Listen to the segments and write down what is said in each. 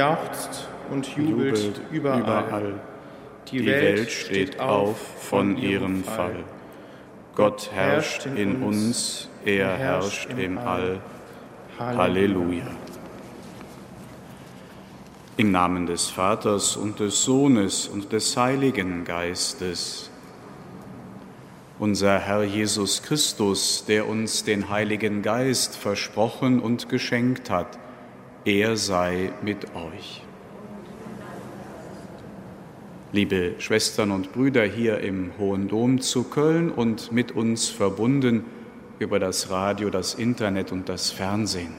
jauchzt und jubelt, jubelt überall. überall. Die, Die Welt steht auf von ihrem Fall. Gott herrscht in uns, er herrscht im All. Halleluja. Im Namen des Vaters und des Sohnes und des Heiligen Geistes. Unser Herr Jesus Christus, der uns den Heiligen Geist versprochen und geschenkt hat, er sei mit euch. Liebe Schwestern und Brüder hier im Hohen Dom zu Köln und mit uns verbunden über das Radio, das Internet und das Fernsehen.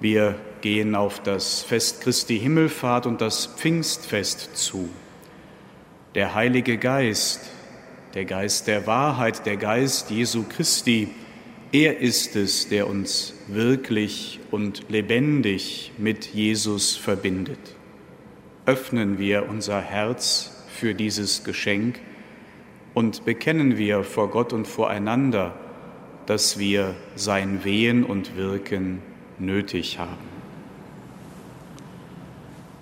Wir gehen auf das Fest Christi Himmelfahrt und das Pfingstfest zu. Der Heilige Geist, der Geist der Wahrheit, der Geist Jesu Christi, er ist es, der uns wirklich und lebendig mit Jesus verbindet. Öffnen wir unser Herz für dieses Geschenk und bekennen wir vor Gott und voreinander, dass wir sein Wehen und Wirken nötig haben.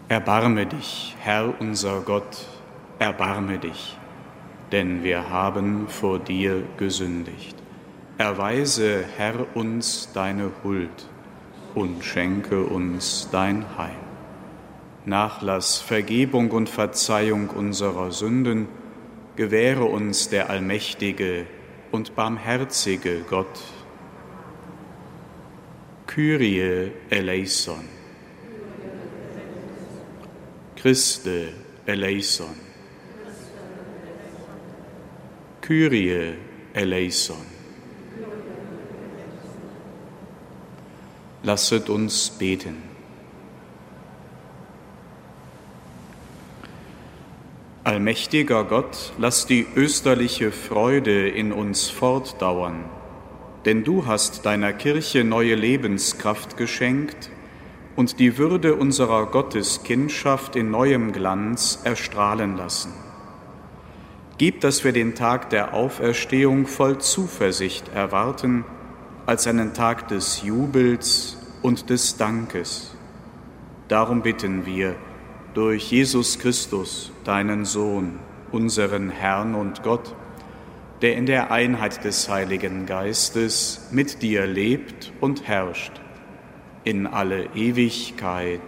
Erbarme dich, Herr unser Gott, erbarme dich, denn wir haben vor dir gesündigt. Erweise, Herr, uns deine Huld und schenke uns dein Heil. Nachlass, Vergebung und Verzeihung unserer Sünden gewähre uns der allmächtige und barmherzige Gott. Kyrie eleison. Christe eleison. Kyrie eleison. Lasset uns beten. Allmächtiger Gott, lass die österliche Freude in uns fortdauern, denn du hast deiner Kirche neue Lebenskraft geschenkt und die Würde unserer Gotteskindschaft in neuem Glanz erstrahlen lassen. Gib, dass wir den Tag der Auferstehung voll Zuversicht erwarten, als einen Tag des Jubels und des Dankes. Darum bitten wir, durch Jesus Christus, deinen Sohn, unseren Herrn und Gott, der in der Einheit des Heiligen Geistes mit dir lebt und herrscht in alle Ewigkeit.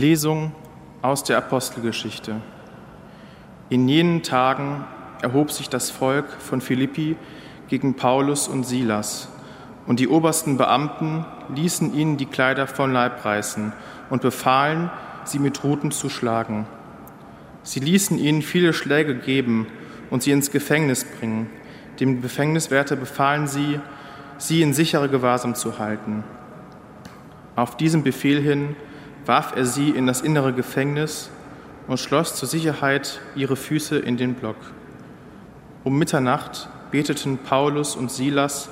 Lesung aus der Apostelgeschichte. In jenen Tagen erhob sich das Volk von Philippi gegen Paulus und Silas, und die obersten Beamten ließen ihnen die Kleider von Leib reißen und befahlen, sie mit Ruten zu schlagen. Sie ließen ihnen viele Schläge geben und sie ins Gefängnis bringen. Dem Gefängniswärter befahlen sie, sie in sichere Gewahrsam zu halten. Auf diesem Befehl hin warf er sie in das innere Gefängnis und schloss zur Sicherheit ihre Füße in den Block. Um Mitternacht beteten Paulus und Silas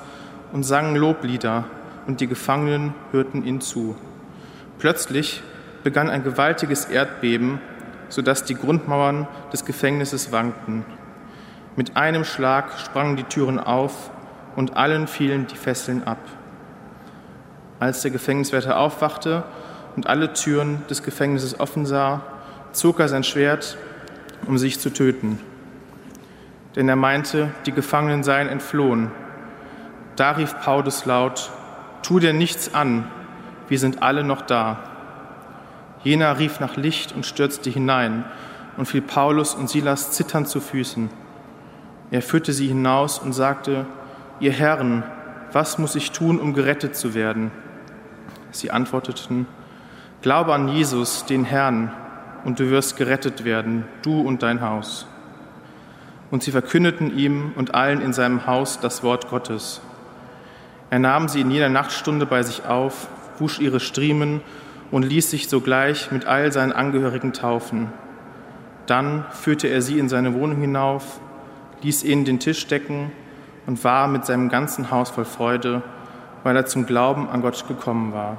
und sangen Loblieder, und die Gefangenen hörten ihnen zu. Plötzlich begann ein gewaltiges Erdbeben, sodass die Grundmauern des Gefängnisses wankten. Mit einem Schlag sprangen die Türen auf und allen fielen die Fesseln ab. Als der Gefängniswärter aufwachte und alle Türen des Gefängnisses offen sah, zog er sein Schwert, um sich zu töten. Denn er meinte, die Gefangenen seien entflohen. Da rief Paulus laut, Tu dir nichts an, wir sind alle noch da. Jener rief nach Licht und stürzte hinein und fiel Paulus und Silas zitternd zu Füßen. Er führte sie hinaus und sagte, Ihr Herren, was muss ich tun, um gerettet zu werden? Sie antworteten, Glaube an Jesus, den Herrn, und du wirst gerettet werden, du und dein Haus. Und sie verkündeten ihm und allen in seinem Haus das Wort Gottes. Er nahm sie in jeder Nachtstunde bei sich auf, wusch ihre Striemen und ließ sich sogleich mit all seinen Angehörigen taufen. Dann führte er sie in seine Wohnung hinauf, ließ ihnen den Tisch decken und war mit seinem ganzen Haus voll Freude, weil er zum Glauben an Gott gekommen war.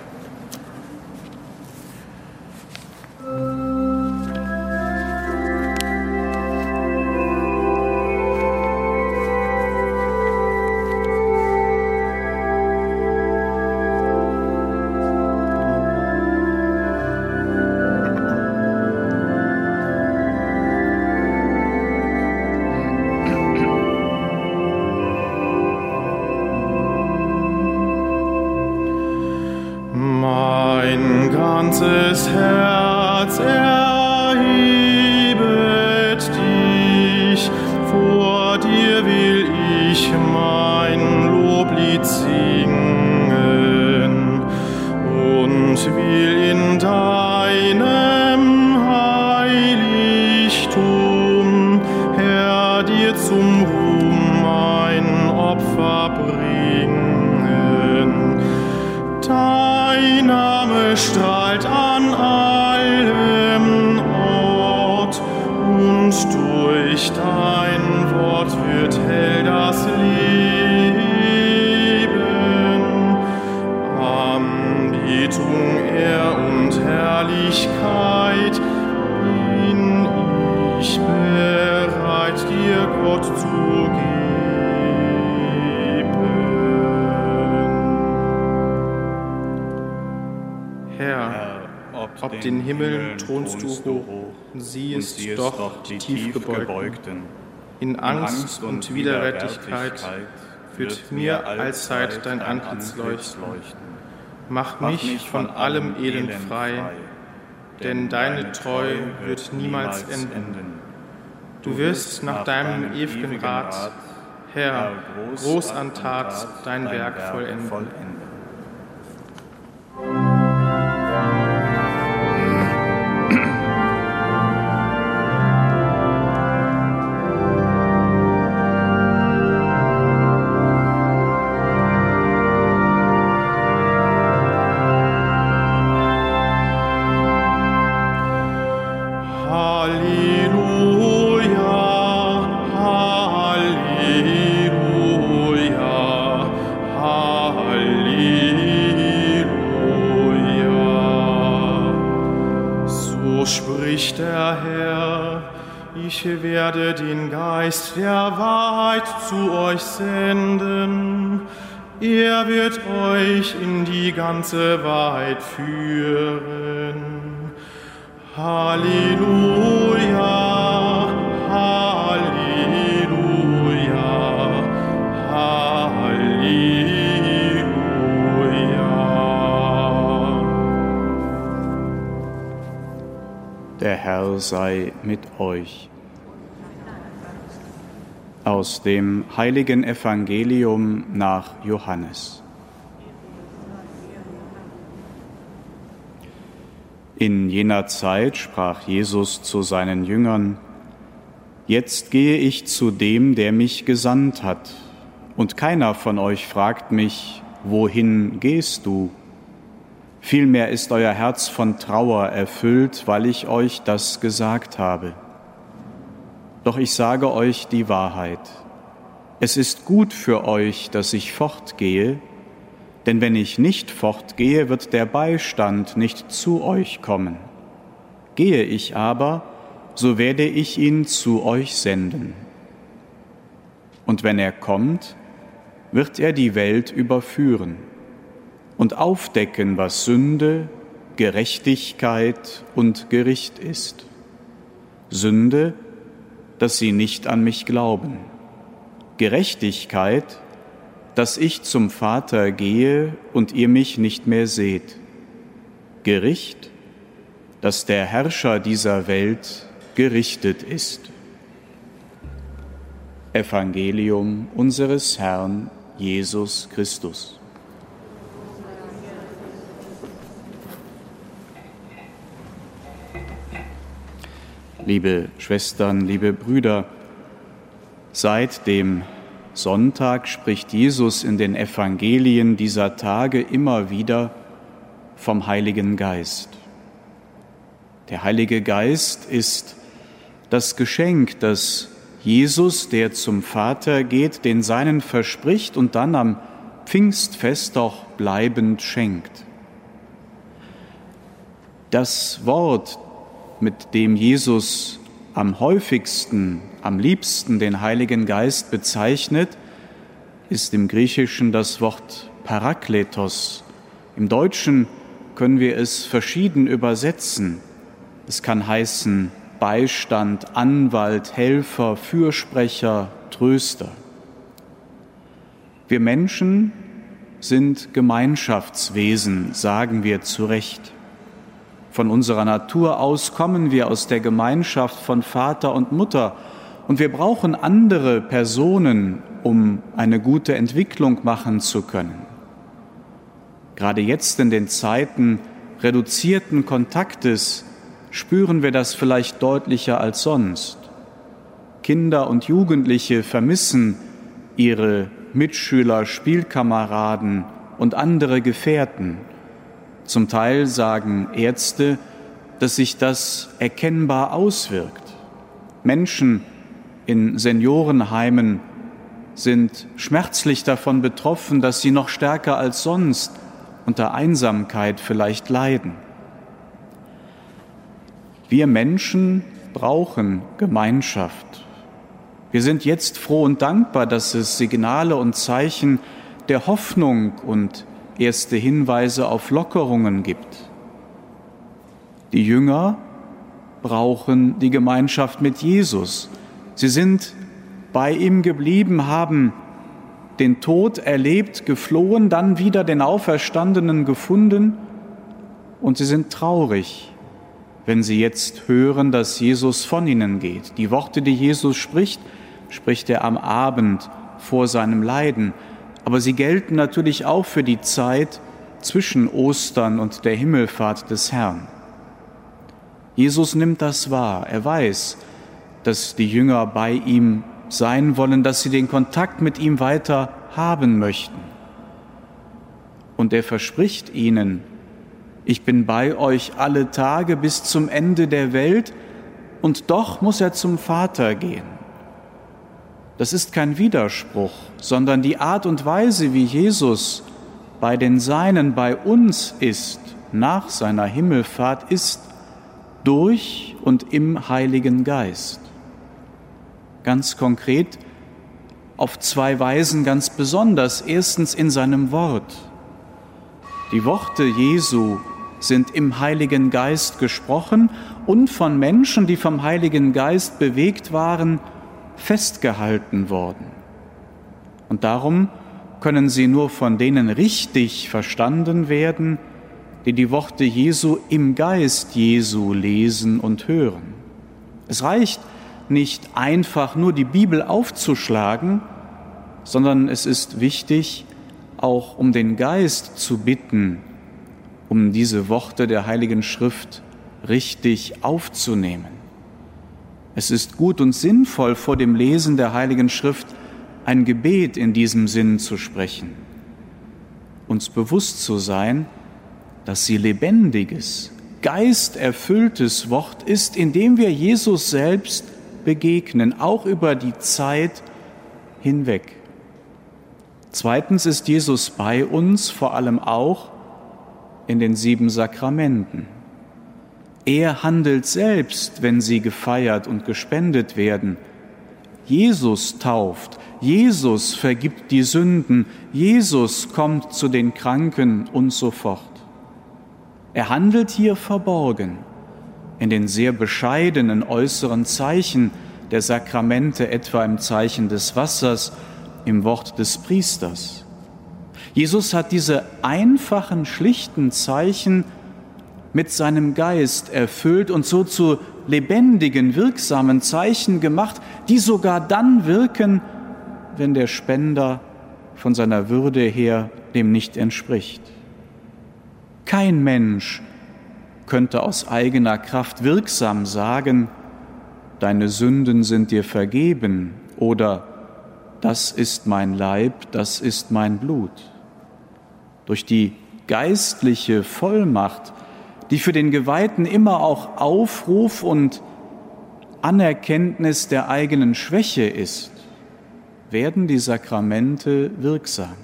Doch die Tiefgebeugten. In Angst und Widerwärtigkeit wird mir allzeit dein Antlitz leuchten. Mach mich von allem Elend frei, denn deine Treu wird niemals enden. Du wirst nach deinem ewigen Rat, Herr, groß an Tat dein Werk vollenden. Ganze Wahrheit führen. Halleluja, Halleluja, Halleluja. Der Herr sei mit euch. Aus dem heiligen Evangelium nach Johannes. In jener Zeit sprach Jesus zu seinen Jüngern, Jetzt gehe ich zu dem, der mich gesandt hat, und keiner von euch fragt mich, wohin gehst du? Vielmehr ist euer Herz von Trauer erfüllt, weil ich euch das gesagt habe. Doch ich sage euch die Wahrheit. Es ist gut für euch, dass ich fortgehe, denn wenn ich nicht fortgehe, wird der Beistand nicht zu euch kommen. Gehe ich aber, so werde ich ihn zu euch senden. Und wenn er kommt, wird er die Welt überführen und aufdecken, was Sünde, Gerechtigkeit und Gericht ist. Sünde, dass sie nicht an mich glauben. Gerechtigkeit, dass ich zum Vater gehe und ihr mich nicht mehr seht. Gericht, dass der Herrscher dieser Welt gerichtet ist. Evangelium unseres Herrn Jesus Christus. Liebe Schwestern, liebe Brüder, seit dem Sonntag spricht Jesus in den Evangelien dieser Tage immer wieder vom Heiligen Geist. Der Heilige Geist ist das Geschenk, das Jesus, der zum Vater geht, den Seinen verspricht und dann am Pfingstfest auch bleibend schenkt. Das Wort, mit dem Jesus am häufigsten, am liebsten den Heiligen Geist bezeichnet, ist im Griechischen das Wort Parakletos. Im Deutschen können wir es verschieden übersetzen. Es kann heißen Beistand, Anwalt, Helfer, Fürsprecher, Tröster. Wir Menschen sind Gemeinschaftswesen, sagen wir zu Recht. Von unserer Natur aus kommen wir aus der Gemeinschaft von Vater und Mutter und wir brauchen andere Personen, um eine gute Entwicklung machen zu können. Gerade jetzt in den Zeiten reduzierten Kontaktes spüren wir das vielleicht deutlicher als sonst. Kinder und Jugendliche vermissen ihre Mitschüler, Spielkameraden und andere Gefährten. Zum Teil sagen Ärzte, dass sich das erkennbar auswirkt. Menschen in Seniorenheimen sind schmerzlich davon betroffen, dass sie noch stärker als sonst unter Einsamkeit vielleicht leiden. Wir Menschen brauchen Gemeinschaft. Wir sind jetzt froh und dankbar, dass es Signale und Zeichen der Hoffnung und erste Hinweise auf Lockerungen gibt. Die Jünger brauchen die Gemeinschaft mit Jesus. Sie sind bei ihm geblieben, haben den Tod erlebt, geflohen, dann wieder den Auferstandenen gefunden und sie sind traurig, wenn sie jetzt hören, dass Jesus von ihnen geht. Die Worte, die Jesus spricht, spricht er am Abend vor seinem Leiden. Aber sie gelten natürlich auch für die Zeit zwischen Ostern und der Himmelfahrt des Herrn. Jesus nimmt das wahr. Er weiß, dass die Jünger bei ihm sein wollen, dass sie den Kontakt mit ihm weiter haben möchten. Und er verspricht ihnen, ich bin bei euch alle Tage bis zum Ende der Welt, und doch muss er zum Vater gehen. Das ist kein Widerspruch, sondern die Art und Weise, wie Jesus bei den Seinen bei uns ist, nach seiner Himmelfahrt, ist durch und im Heiligen Geist. Ganz konkret auf zwei Weisen ganz besonders. Erstens in seinem Wort. Die Worte Jesu sind im Heiligen Geist gesprochen und von Menschen, die vom Heiligen Geist bewegt waren, festgehalten worden. Und darum können sie nur von denen richtig verstanden werden, die die Worte Jesu im Geist Jesu lesen und hören. Es reicht nicht einfach nur die Bibel aufzuschlagen, sondern es ist wichtig, auch um den Geist zu bitten, um diese Worte der Heiligen Schrift richtig aufzunehmen. Es ist gut und sinnvoll, vor dem Lesen der Heiligen Schrift ein Gebet in diesem Sinn zu sprechen, uns bewusst zu sein, dass sie lebendiges, geisterfülltes Wort ist, indem wir Jesus selbst begegnen, auch über die Zeit hinweg. Zweitens ist Jesus bei uns vor allem auch in den sieben Sakramenten. Er handelt selbst, wenn sie gefeiert und gespendet werden. Jesus tauft, Jesus vergibt die Sünden, Jesus kommt zu den Kranken und so fort. Er handelt hier verborgen in den sehr bescheidenen äußeren Zeichen der Sakramente, etwa im Zeichen des Wassers, im Wort des Priesters. Jesus hat diese einfachen, schlichten Zeichen mit seinem Geist erfüllt und so zu lebendigen, wirksamen Zeichen gemacht, die sogar dann wirken, wenn der Spender von seiner Würde her dem nicht entspricht. Kein Mensch könnte aus eigener Kraft wirksam sagen, deine Sünden sind dir vergeben oder das ist mein Leib, das ist mein Blut. Durch die geistliche Vollmacht, die für den Geweihten immer auch Aufruf und Anerkenntnis der eigenen Schwäche ist, werden die Sakramente wirksam.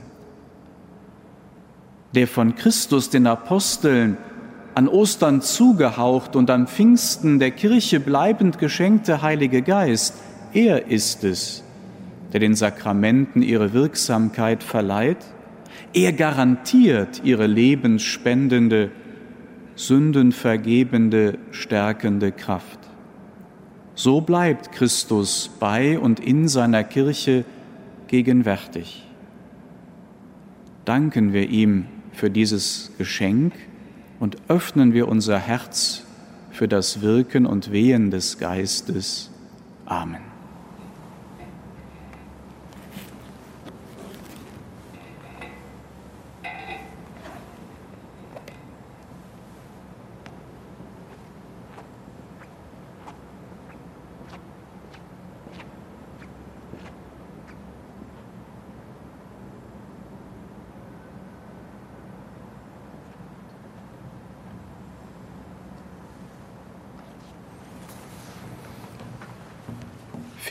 Der von Christus den Aposteln an Ostern zugehaucht und an Pfingsten der Kirche bleibend geschenkte Heilige Geist, er ist es, der den Sakramenten ihre Wirksamkeit verleiht. Er garantiert ihre lebensspendende, sündenvergebende, stärkende Kraft. So bleibt Christus bei und in seiner Kirche gegenwärtig. Danken wir ihm für dieses Geschenk und öffnen wir unser Herz für das Wirken und Wehen des Geistes. Amen.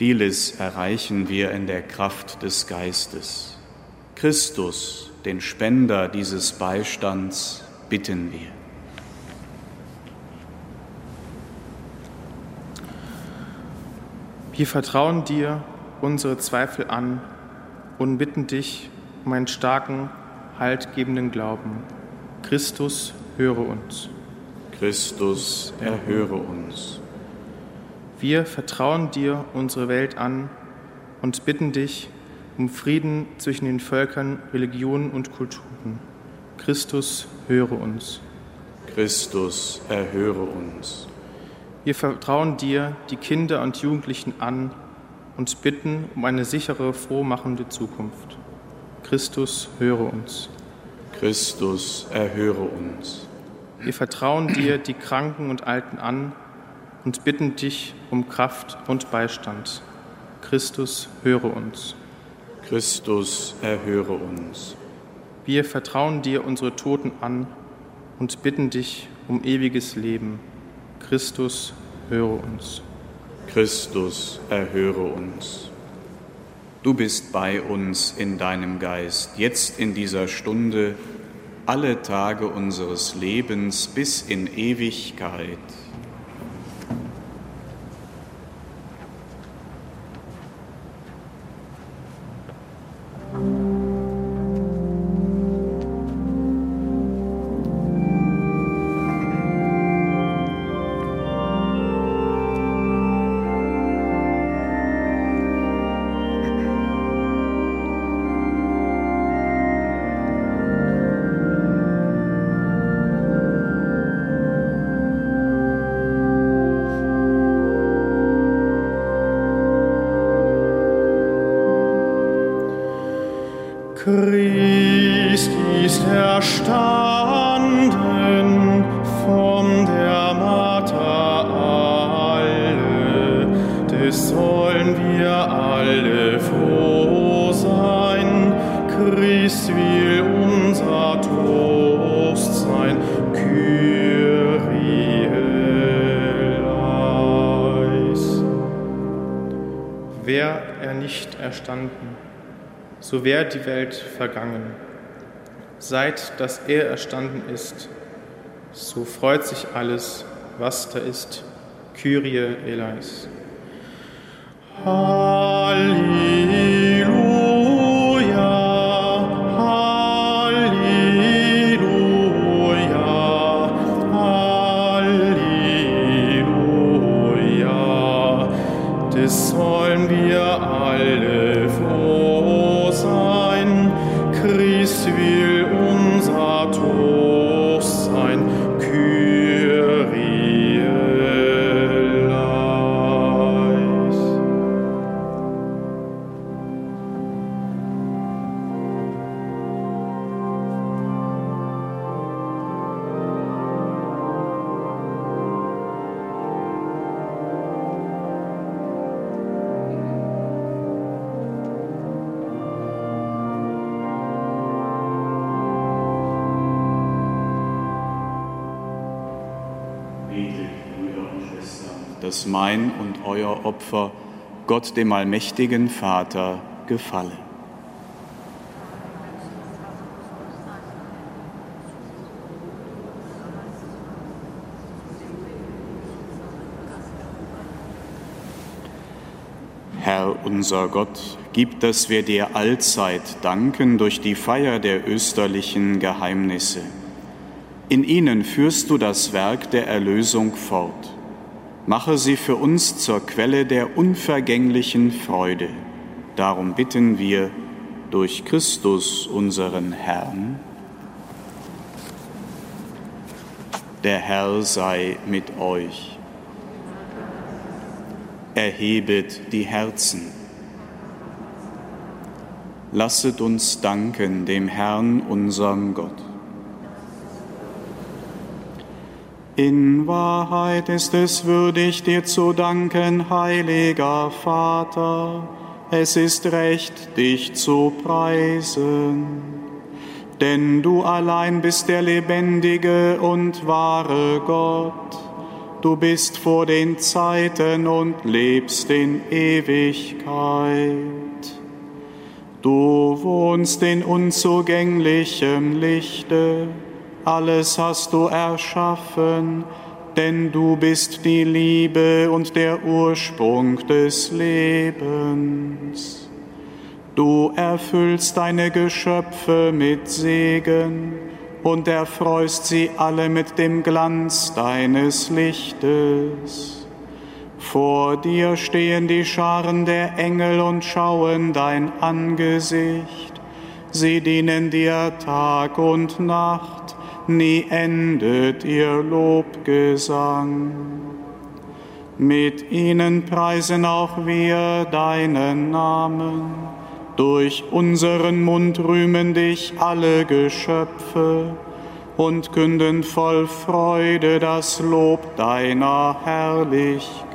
Vieles erreichen wir in der Kraft des Geistes. Christus, den Spender dieses Beistands, bitten wir. Wir vertrauen dir unsere Zweifel an und bitten dich um einen starken, haltgebenden Glauben. Christus, höre uns. Christus, erhöre uns. Wir vertrauen dir unsere Welt an und bitten dich um Frieden zwischen den Völkern, Religionen und Kulturen. Christus, höre uns. Christus, erhöre uns. Wir vertrauen dir die Kinder und Jugendlichen an und bitten um eine sichere, frohmachende Zukunft. Christus, höre uns. Christus, erhöre uns. Wir vertrauen dir die Kranken und Alten an und bitten dich um Kraft und Beistand. Christus, höre uns. Christus, erhöre uns. Wir vertrauen dir unsere Toten an und bitten dich um ewiges Leben. Christus, höre uns. Christus, erhöre uns. Du bist bei uns in deinem Geist, jetzt in dieser Stunde, alle Tage unseres Lebens bis in Ewigkeit. Christ ist erstanden von der Mater alle, des sollen wir alle froh sein. Christ will unser Trost sein, Kyrie. Wäre er nicht erstanden, so wäre die Welt vergangen. Seit dass er erstanden ist, so freut sich alles, was da ist. Kyrie eleis. Halleluja, dass mein und euer Opfer Gott dem allmächtigen Vater gefalle. Herr unser Gott, gib, dass wir dir allzeit danken durch die Feier der österlichen Geheimnisse. In ihnen führst du das Werk der Erlösung fort. Mache sie für uns zur Quelle der unvergänglichen Freude. Darum bitten wir durch Christus unseren Herrn. Der Herr sei mit euch erhebet die Herzen. Lasset uns danken dem Herrn, unserem Gott. In Wahrheit ist es würdig, dir zu danken, heiliger Vater. Es ist recht, dich zu preisen. Denn du allein bist der lebendige und wahre Gott Du bist vor den Zeiten und lebst in Ewigkeit. Du wohnst in unzugänglichem Lichte, alles hast du erschaffen, denn du bist die Liebe und der Ursprung des Lebens. Du erfüllst deine Geschöpfe mit Segen und erfreust sie alle mit dem Glanz deines Lichtes. Vor dir stehen die Scharen der Engel und schauen dein Angesicht. Sie dienen dir Tag und Nacht, nie endet ihr Lobgesang. Mit ihnen preisen auch wir deinen Namen durch unseren Mund rühmen dich alle Geschöpfe und künden voll Freude das Lob deiner Herrlichkeit.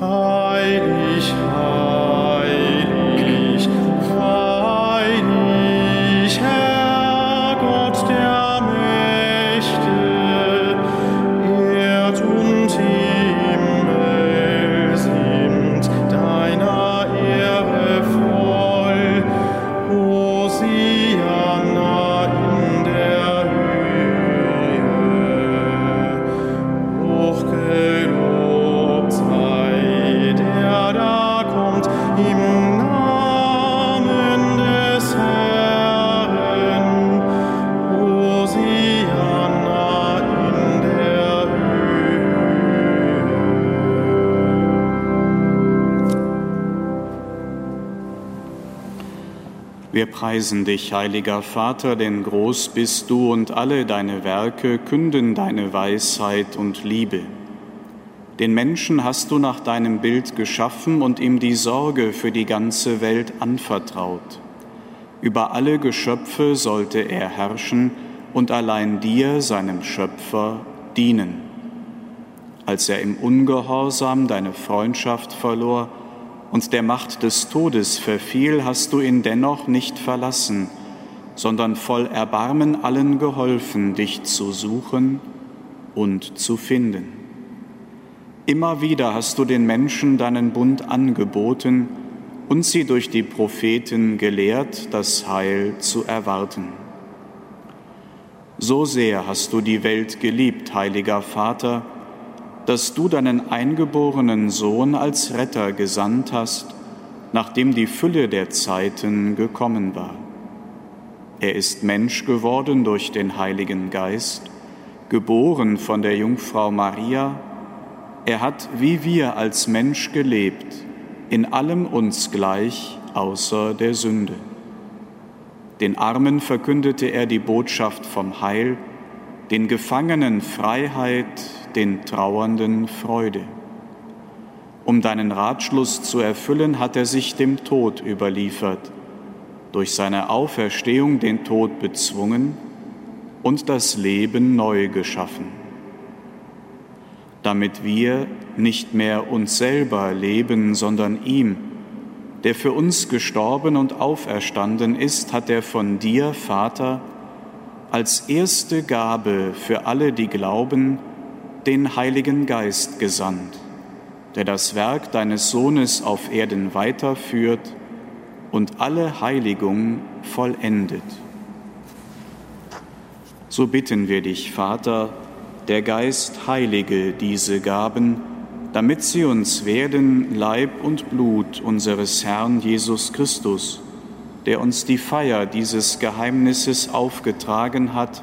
Heilig, heilig. Preisen dich, heiliger Vater, denn groß bist du und alle deine Werke künden deine Weisheit und Liebe. Den Menschen hast du nach deinem Bild geschaffen und ihm die Sorge für die ganze Welt anvertraut. Über alle Geschöpfe sollte er herrschen und allein dir, seinem Schöpfer, dienen. Als er im Ungehorsam deine Freundschaft verlor, und der Macht des Todes verfiel, hast du ihn dennoch nicht verlassen, sondern voll Erbarmen allen geholfen, dich zu suchen und zu finden. Immer wieder hast du den Menschen deinen Bund angeboten und sie durch die Propheten gelehrt, das Heil zu erwarten. So sehr hast du die Welt geliebt, heiliger Vater, dass du deinen eingeborenen Sohn als Retter gesandt hast, nachdem die Fülle der Zeiten gekommen war. Er ist Mensch geworden durch den Heiligen Geist, geboren von der Jungfrau Maria. Er hat wie wir als Mensch gelebt, in allem uns gleich außer der Sünde. Den Armen verkündete er die Botschaft vom Heil, den Gefangenen Freiheit, den Trauernden Freude. Um deinen Ratschluss zu erfüllen, hat er sich dem Tod überliefert, durch seine Auferstehung den Tod bezwungen und das Leben neu geschaffen, damit wir nicht mehr uns selber leben, sondern ihm, der für uns gestorben und auferstanden ist, hat er von dir, Vater, als erste Gabe für alle, die glauben, den Heiligen Geist gesandt, der das Werk deines Sohnes auf Erden weiterführt und alle Heiligung vollendet. So bitten wir dich, Vater, der Geist heilige diese Gaben, damit sie uns werden Leib und Blut unseres Herrn Jesus Christus, der uns die Feier dieses Geheimnisses aufgetragen hat,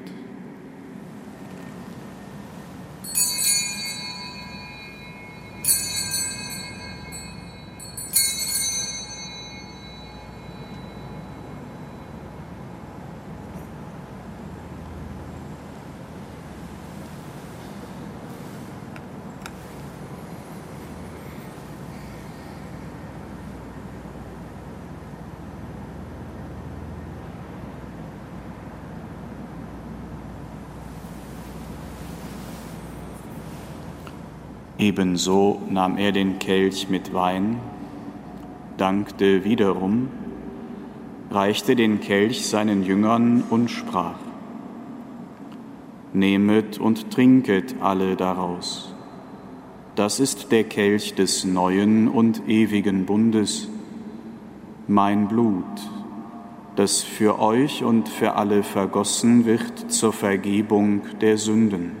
Ebenso nahm er den Kelch mit Wein, dankte wiederum, reichte den Kelch seinen Jüngern und sprach, Nehmet und trinket alle daraus. Das ist der Kelch des neuen und ewigen Bundes, mein Blut, das für euch und für alle vergossen wird zur Vergebung der Sünden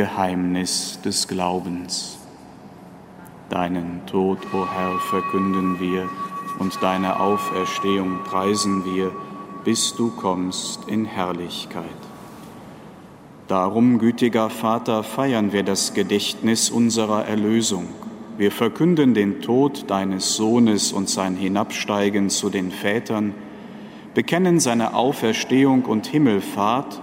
Geheimnis des Glaubens. Deinen Tod, o oh Herr, verkünden wir und deine Auferstehung preisen wir, bis du kommst in Herrlichkeit. Darum, gütiger Vater, feiern wir das Gedächtnis unserer Erlösung. Wir verkünden den Tod deines Sohnes und sein Hinabsteigen zu den Vätern, bekennen seine Auferstehung und Himmelfahrt,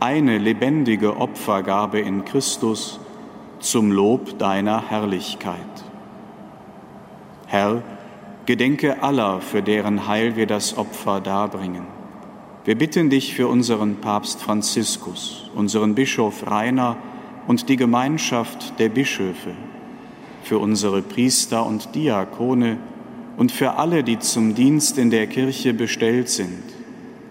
eine lebendige Opfergabe in Christus zum Lob deiner Herrlichkeit. Herr, gedenke aller, für deren Heil wir das Opfer darbringen. Wir bitten dich für unseren Papst Franziskus, unseren Bischof Rainer und die Gemeinschaft der Bischöfe, für unsere Priester und Diakone und für alle, die zum Dienst in der Kirche bestellt sind,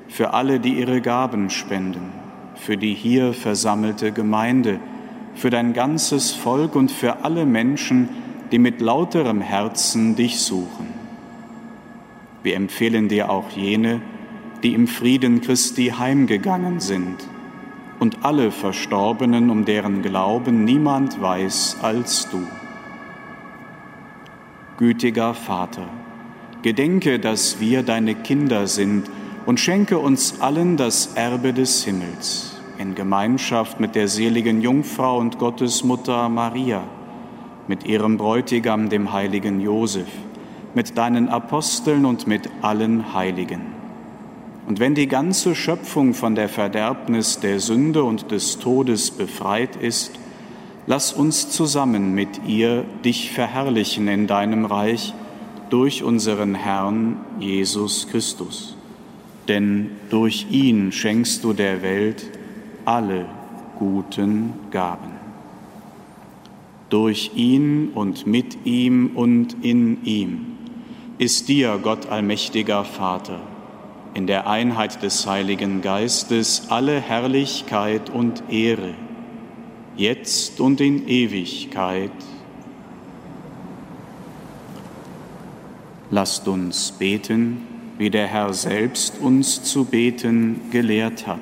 für alle, die ihre Gaben spenden für die hier versammelte Gemeinde, für dein ganzes Volk und für alle Menschen, die mit lauterem Herzen dich suchen. Wir empfehlen dir auch jene, die im Frieden Christi heimgegangen sind und alle Verstorbenen, um deren Glauben niemand weiß als du. Gütiger Vater, gedenke, dass wir deine Kinder sind und schenke uns allen das Erbe des Himmels in Gemeinschaft mit der seligen Jungfrau und Gottesmutter Maria, mit ihrem Bräutigam, dem heiligen Josef, mit deinen Aposteln und mit allen Heiligen. Und wenn die ganze Schöpfung von der Verderbnis der Sünde und des Todes befreit ist, lass uns zusammen mit ihr dich verherrlichen in deinem Reich durch unseren Herrn Jesus Christus. Denn durch ihn schenkst du der Welt alle guten Gaben. Durch ihn und mit ihm und in ihm ist dir, Gott allmächtiger Vater, in der Einheit des Heiligen Geistes alle Herrlichkeit und Ehre, jetzt und in Ewigkeit. Lasst uns beten, wie der Herr selbst uns zu beten gelehrt hat.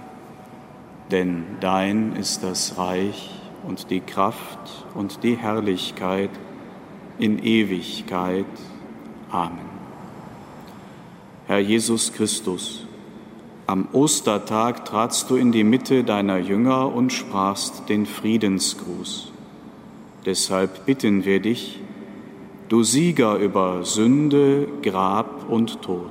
denn dein ist das Reich und die Kraft und die Herrlichkeit in Ewigkeit. Amen. Herr Jesus Christus, am Ostertag tratst du in die Mitte deiner Jünger und sprachst den Friedensgruß. Deshalb bitten wir dich, du Sieger über Sünde, Grab und Tod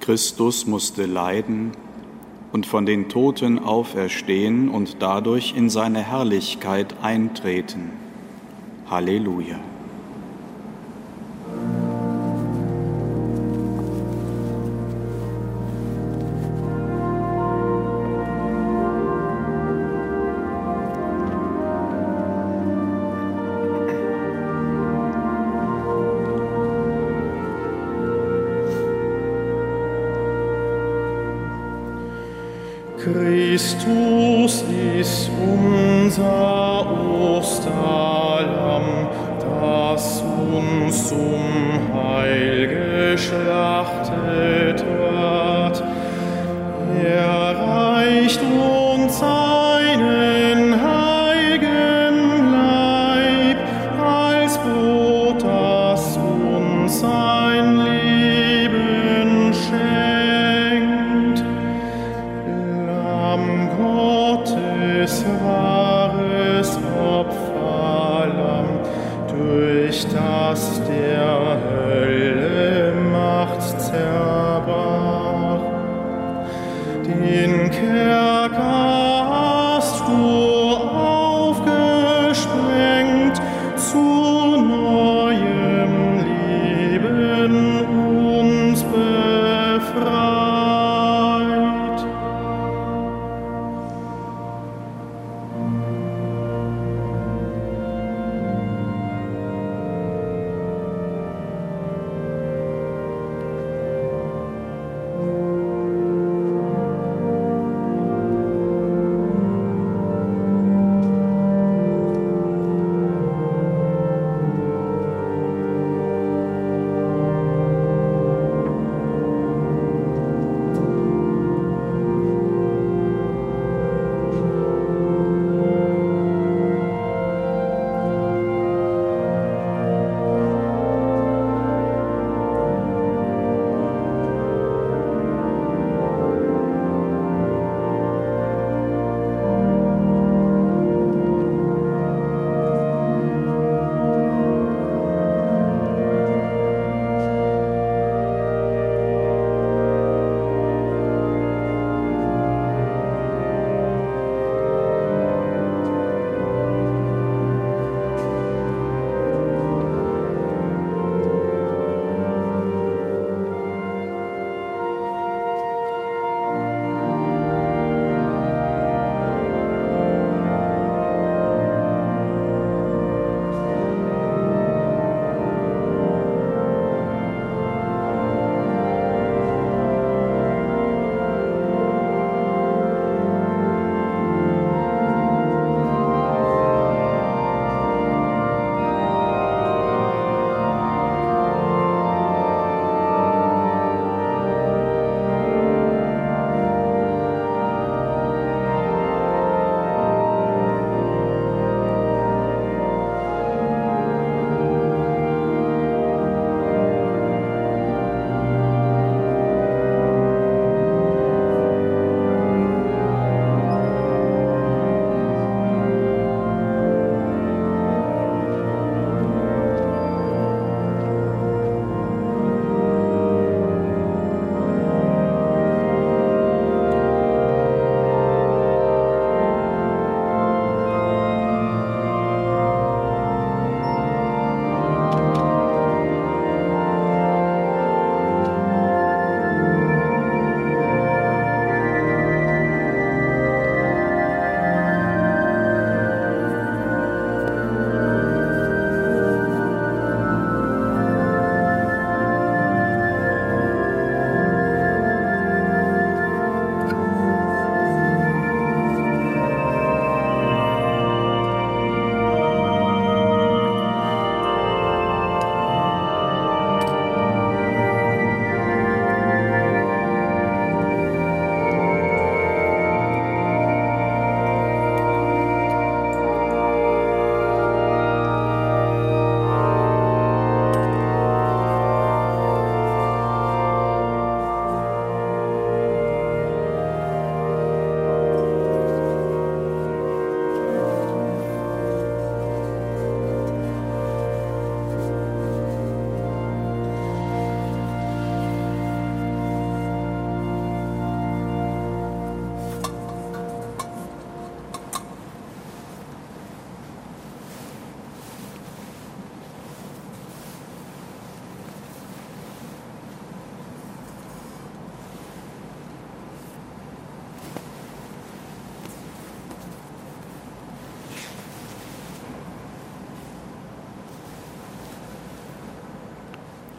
Christus musste leiden und von den Toten auferstehen und dadurch in seine Herrlichkeit eintreten. Halleluja. Uns zum Heil geschlachtet wird. Er reicht uns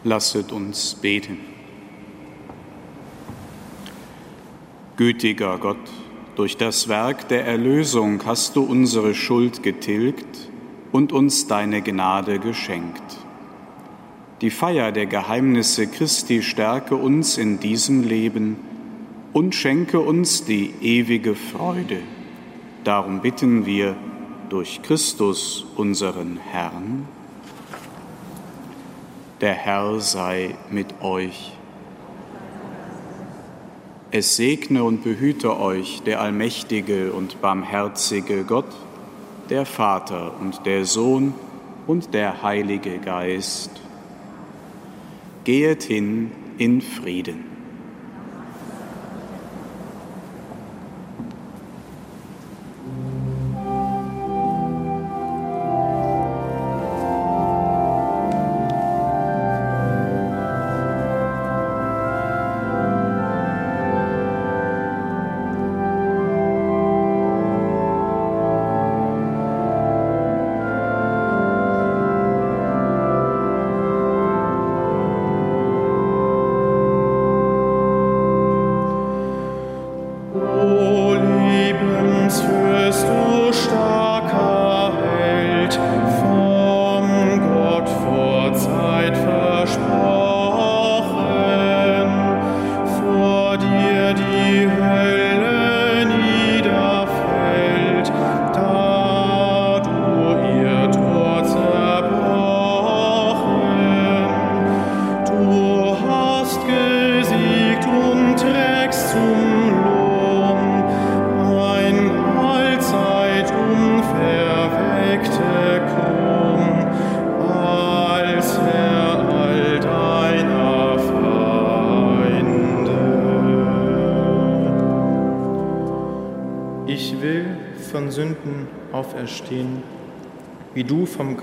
Lasset uns beten. Gütiger Gott, Durch das Werk der Erlösung hast du unsere Schuld getilgt und uns deine Gnade geschenkt. Die Feier der Geheimnisse Christi stärke uns in diesem Leben und schenke uns die ewige Freude. Darum bitten wir durch Christus unseren Herrn. Der Herr sei mit euch. Es segne und behüte euch der allmächtige und barmherzige Gott, der Vater und der Sohn und der Heilige Geist. Gehet hin in Frieden.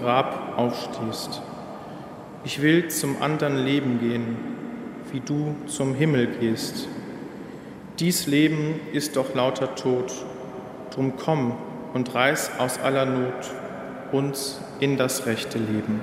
Grab aufstehst. Ich will zum anderen Leben gehen, wie du zum Himmel gehst. Dies Leben ist doch lauter Tod. Drum komm und reiß aus aller Not uns in das rechte Leben.